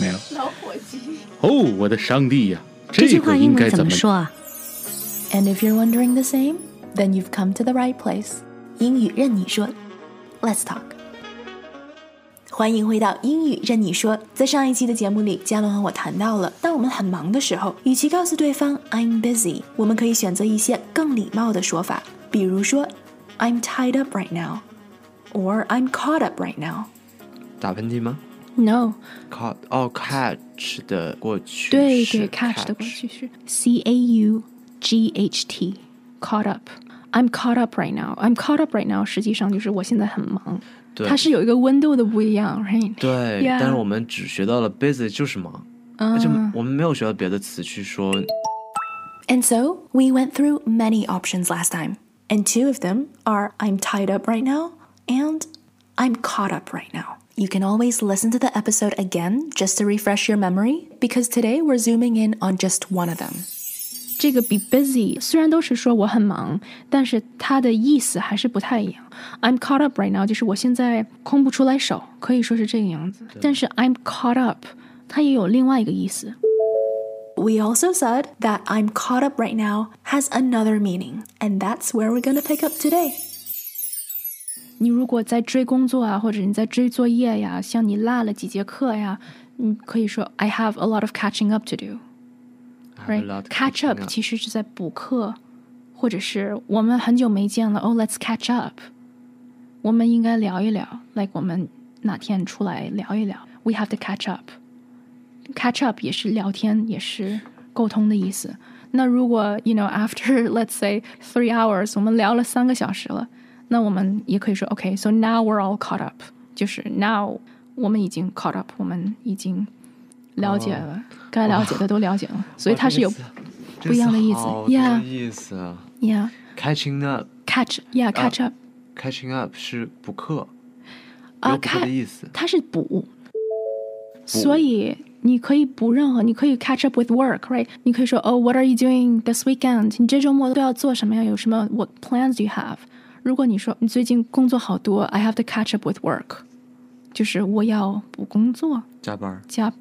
没有。老伙计。哦，我的上帝呀！这句话英文怎么说啊？And if you're wondering the same, then you've come to the right place。英语韧你说，Let's talk。欢迎回到英语韧你说。在上一期的节目里，嘉伦和我谈到了，当我们很忙的时候，与其告诉对方 I'm busy，我们可以选择一些更礼貌的说法，比如说 I'm tied up right now，or I'm caught up right now。打喷嚏吗？No， ？Caught 哦，catch 的过去对式对，catch 的过去式 C A U G H T，caught up。I'm caught up right now. I'm caught up right now，实际上就是我现在很忙。对它是有一个温度的不一样，right？对 Yeah 但是我们只学到了 busy 就是忙，而且嗯我们没有学到别的词去说 And so we went through many options last time, and two of them are I'm tied up right now and I'm caught up right now. You can always listen to the episode again just to refresh your memory, because today we're zooming in on just one of them. 这个比 busy 虽然都是说我很忙，但是它的意思还是不太一样。I'm caught up right now 就是我现在空不出来手，可以说是这个样子。但是 I'm caught up 它也有另外一个意思。We also said that I'm caught up right now has another meaning, and that's where we're gonna pick up today. 你如果在追工作啊，或者你在追作业呀，像你落了几节课呀，你可以说 I have a lot of catching up to do。 I have a right? lot Catch catching up 其实是在补课，或者是我们很久没见了，哦、l e t s catch up。我们应该聊一聊，like 我们哪天出来聊一聊，we have to catch up。catch up 也是聊天，也是沟通的意思。那如果 you know after let's say three hours，我们聊了三个小时了， 那我们也可以说 OK，so、now we're all caught up，就是 now 我们已经 caught up，我们已经了解了，该了解的都了解了，所以它是有不一样的意思好多 Yeah 意思啊 yeah catching up catch yeah catch up。 catching up 是补课，啊有补课的意思。它是补，所以你可以补任何，你可以 catch up with work，right？你可以说哦、w h a t are you doing this weekend？你这周末都要做什么呀？有什么 What plans do you have？ 如果你说你最近工作好多，I have to catch up with work，就是我要补工作加班儿加，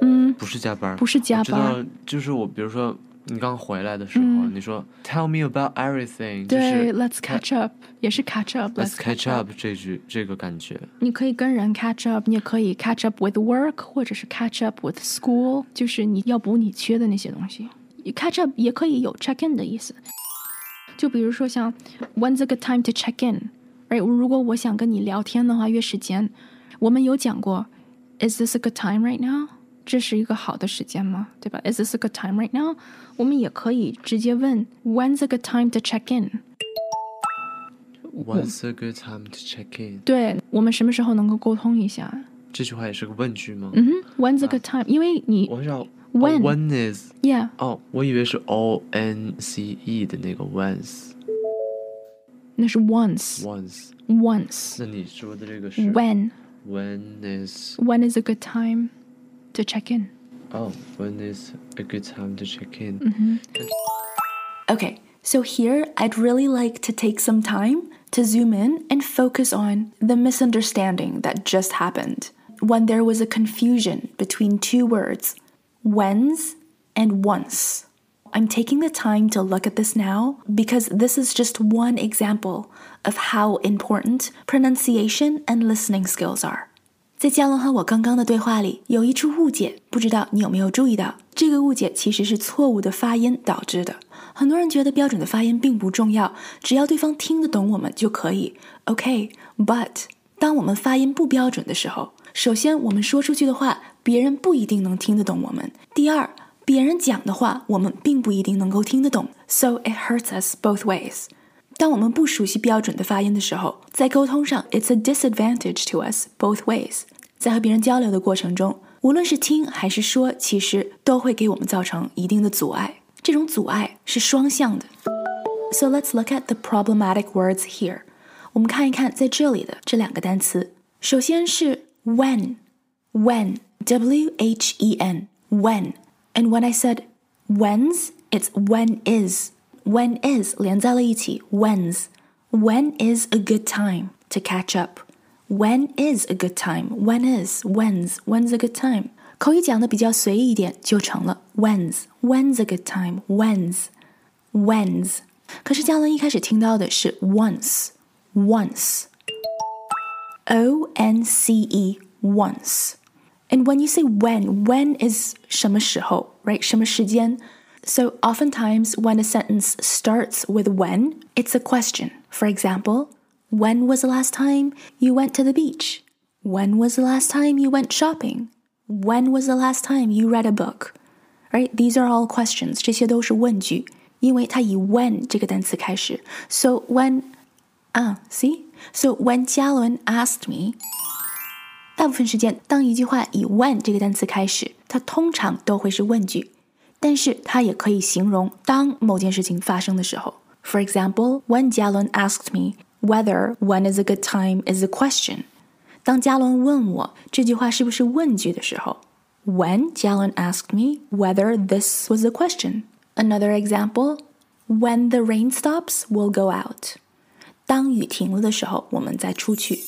嗯，不是加班儿，不是加班道，就是我，比如说你刚回来的时候，嗯你说 Tell me about everything，就对是，Let's catch up，也是 catch up。Let's catch up 这句这个感觉。你可以跟人 catch up，你也可以 catch up with work，或者是 catch up with school，就是你要补你缺的那些东西。catch up 也可以有 check in 的意思，就比如说像 When's a good time to check in？哎，如果我想跟你聊天的话，约时间，我们有讲过，Is this a good time right now？这是一个好的时间吗？对吧？Is this a good time right now？我们也可以直接问 When's a good time to check in？ What's a good time to check in？对我们什么时候能够沟通一下？这句话也是个问句吗？嗯哼，When's a good time？因为你我知道 When 哦 when is Yeah，哦，我以为是 O N C E 的那个 once 那是 once once。 once 那你说的这个是 when when is when is a good time to check in？哦 when is a good time to check in？ Okay, so here I'd really like to take some time to zoom in and focus on the misunderstanding that just happened when there was a confusion between two words, when's and once. I'm taking the time to look at this now because this is just one example of how important pronunciation and listening skills are. 在嘉伦和我刚刚的对话里，有一处误解，不知道你有没有注意到？这个误解其实是错误的发音导致的。很多人觉得标准的发音并不重要，只要对方听得懂我们就可以。OK，but、当我们发音不标准的时候， 首先我们说出去的话，别人不一定能听得懂我们；第二，别人讲的话，我们并不一定能够听得懂。So it hurts us both ways. 当我们不熟悉标准的发音的时候，在沟通上，it's a disadvantage to us both ways。在和别人交流的过程中，无论是听还是说，其实都会给我们造成一定的阻碍。这种阻碍是双向的。So let's look at the problematic words here. 我们看一看在这里的这两个单词。首先是 when, when, W H E N, when. And when I said when's, it's when is. When is 连在了一起，when's. When is a good time to catch up? When is a good time? When is, when's, when's a good time? 口语讲的比较随意一点，就成了 when's when's a good time when's when's。可是嘉伦一开始听到的是 once once o n c e once。And when you say when, when is 什么时候，right? 什么时间？So oftentimes when a sentence starts with when, it's a question. For example, when was the last time you went to the beach? When was the last time you went shopping? When was the last time you read a book? Right? These are all questions. 这些都是问句，因为它以 when 这个单词开始。So when 啊，see? So when 嘉伦 asked me，大部分时间，当一句话以 when 这个单词开始，它通常都会是问句，但是它也可以形容当某件事情发生的时候。For example, when 嘉伦 asked me whether when is a good time is a question. 当嘉伦问我这句话是不是问句的时候，When Jalen asked me whether this was a question. Another example, when the rain stops, we'll go out. 当雨停了的时候，我们再出去。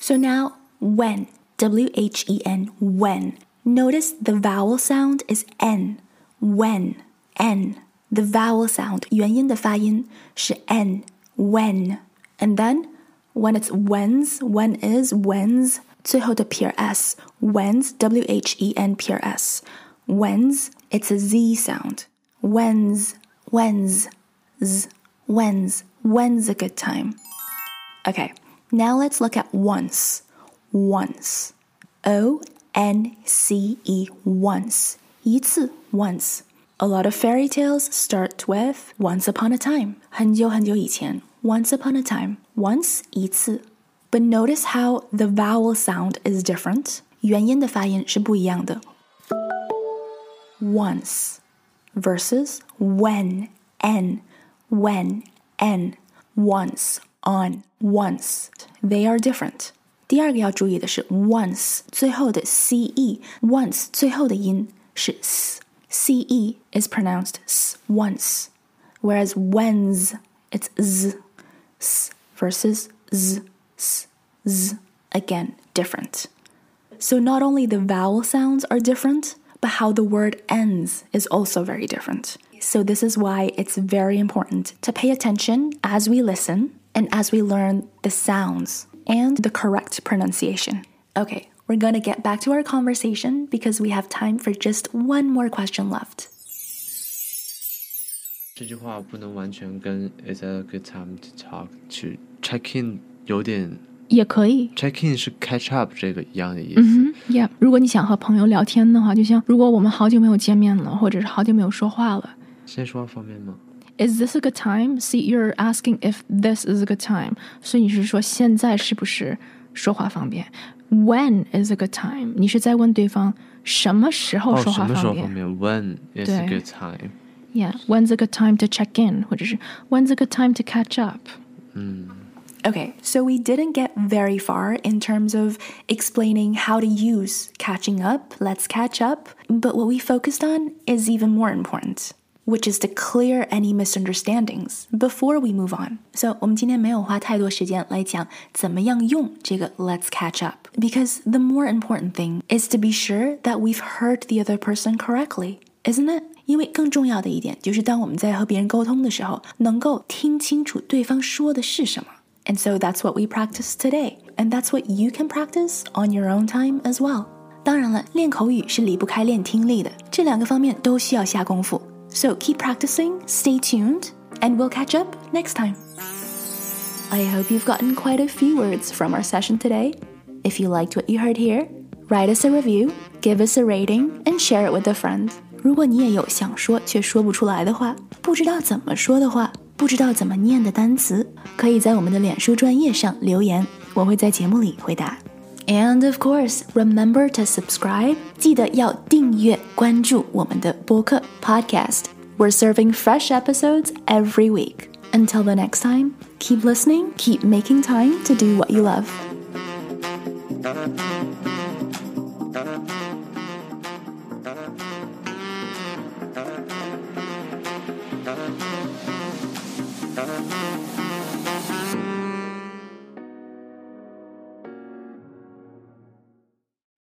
So now, when, W H E N, when. Notice the vowel sound is n. When, n. The vowel sound 元音的发音是 n. When, and then when it's when's, when is, when's, 最后的撇 s, when's, w h e n 撇 s, when's, it's a z sound. When's, when's, z, when's, when's a good time. Okay, now let's look at once. Once. O N C E, once. 一次, once. A lot of fairy tales start with once upon a time. 很久很久以前, once upon a time, once 一次. But notice how the vowel sound is different. 元音的发音是不一样的. Once versus when, n, when, n, once, on, once. They are different. 第二个要注意的是 once 最后的 ce once 最后的音是 s ce is pronounced s once, whereas when's it's z s versus z s z again different. So not only the vowel sounds are different, but how the word ends is also very different. So this is why it's very important to pay attention as we listen and as we learn the sounds and the correct pronunciation. Okay, we're gonna get back to our conversation because we have time for just one more question left. 这句话不能完全跟 "Is a good time to talk" 去 check in 有点也可以。 check in 是 catch up 这个一样的意思。嗯哼，Yeah。如果你想和朋友聊天的话，就像如果我们好久没有见面了，或者是好久没有说话了 先说方便吗？ ，Is this a good time? See, you're asking if this is a good time，所以你是说现在是不是说话方便？When is a good time？你是在问对方什么时候哦，说什么时话方便、候方便？When is a 对 good time？ Yeah, when's a good time to check in，或者是 When's a good time to catch up？ Okay, so we didn't get very far in terms of explaining how to use catching up, let's catch up, but what we focused on is even more important, which is to clear any misunderstandings before we move on. So 我们今天没有花太多时间来讲怎么样用这个 let's catch up, because the more important thing is to be sure that we've heard the other person correctly, isn't it? 因为更重要的一点就是，当我们在和别人沟通的时候，能够听清楚对方说的是什么。And so that's what we practice today, and that's what you can practice on your own time as well. 当然了，练口语是离不开练听力的，这两个方面都需要下功夫。 So keep practicing, stay tuned, and we'll catch up next time. I hope you've gotten quite a few words from our session today. If you liked what you heard here, write us a review, give us a rating, and share it with a friend. 如果你也有想说却说不出来的话，不知道怎么说的话，不知道怎么念的单词，可以在我们的脸书专业上留言，我会在节目里回答。 And of course, remember to subscribe. 记得要订阅关注我们的播客 podcast. We're serving fresh episodes every week. Until the next time, keep listening, keep making time to do what you love.